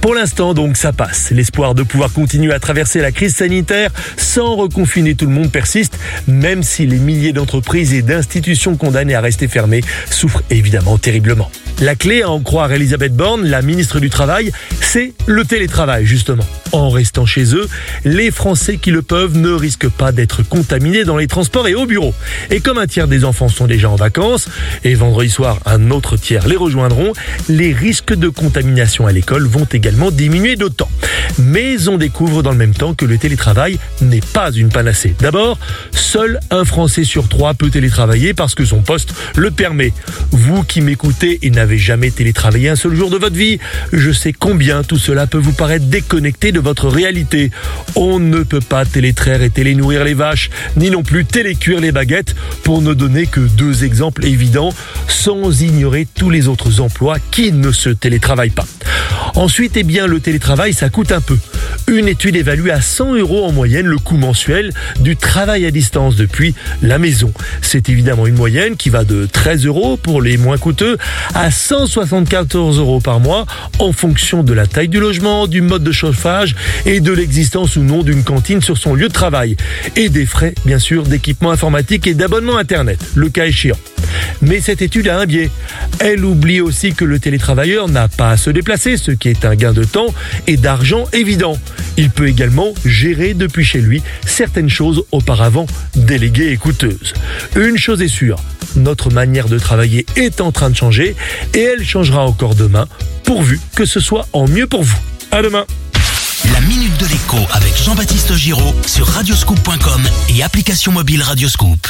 Pour l'instant, donc, ça passe. L'espoir de pouvoir continuer à traverser la crise sanitaire sans reconfiner tout le monde persiste, même si les milliers d'entreprises et d'institutions condamnées à rester fermées souffrent évidemment terriblement. La clé, à en croire Elisabeth Borne, la ministre du Travail, c'est le télétravail, justement. En restant chez eux, les Français qui le peuvent ne risquent pas d'être contaminés dans les transports et au bureau. Et comme un tiers des enfants sont déjà en vacances, et vendredi soir un autre tiers les rejoindront, les risques de contamination à l'école vont également diminuer d'autant. Mais on découvre dans le même temps que le télétravail n'est pas une panacée. D'abord, seul un Français sur trois peut télétravailler parce que son poste le permet. Vous qui m'écoutez et n'avez jamais télétravaillé un seul jour de votre vie, je sais combien tout cela peut vous paraître déconnecté de votre réalité. On ne peut pas télétraire et télénourrir les vaches, ni non plus télécuire les baguettes, pour ne donner que deux exemples évidents, sans ignorer tous les autres emplois qui ne se télétravaillent pas. Ensuite, eh bien, le télétravail, ça coûte un peu. Une étude évalue à 100 euros en moyenne le coût mensuel du travail à distance depuis la maison. C'est évidemment une moyenne qui va de 13 euros pour les moins coûteux à 174 euros par mois en fonction de la taille du logement, du mode de chauffage et de l'existence ou non d'une cantine sur son lieu de travail. Et des frais, bien sûr, d'équipement informatique et d'abonnement Internet, le cas échéant. Mais cette étude a un biais. Elle oublie aussi que le télétravailleur n'a pas à se déplacer, ce qui est un gain de temps et d'argent évident. Il peut également gérer depuis chez lui certaines choses auparavant déléguées et coûteuses. Une chose est sûre, notre manière de travailler est en train de changer et elle changera encore demain, pourvu que ce soit en mieux pour vous. À demain. La minute de l'écho avec Jean-Baptiste Giraud sur radioscoop.com et application mobile Radioscoop.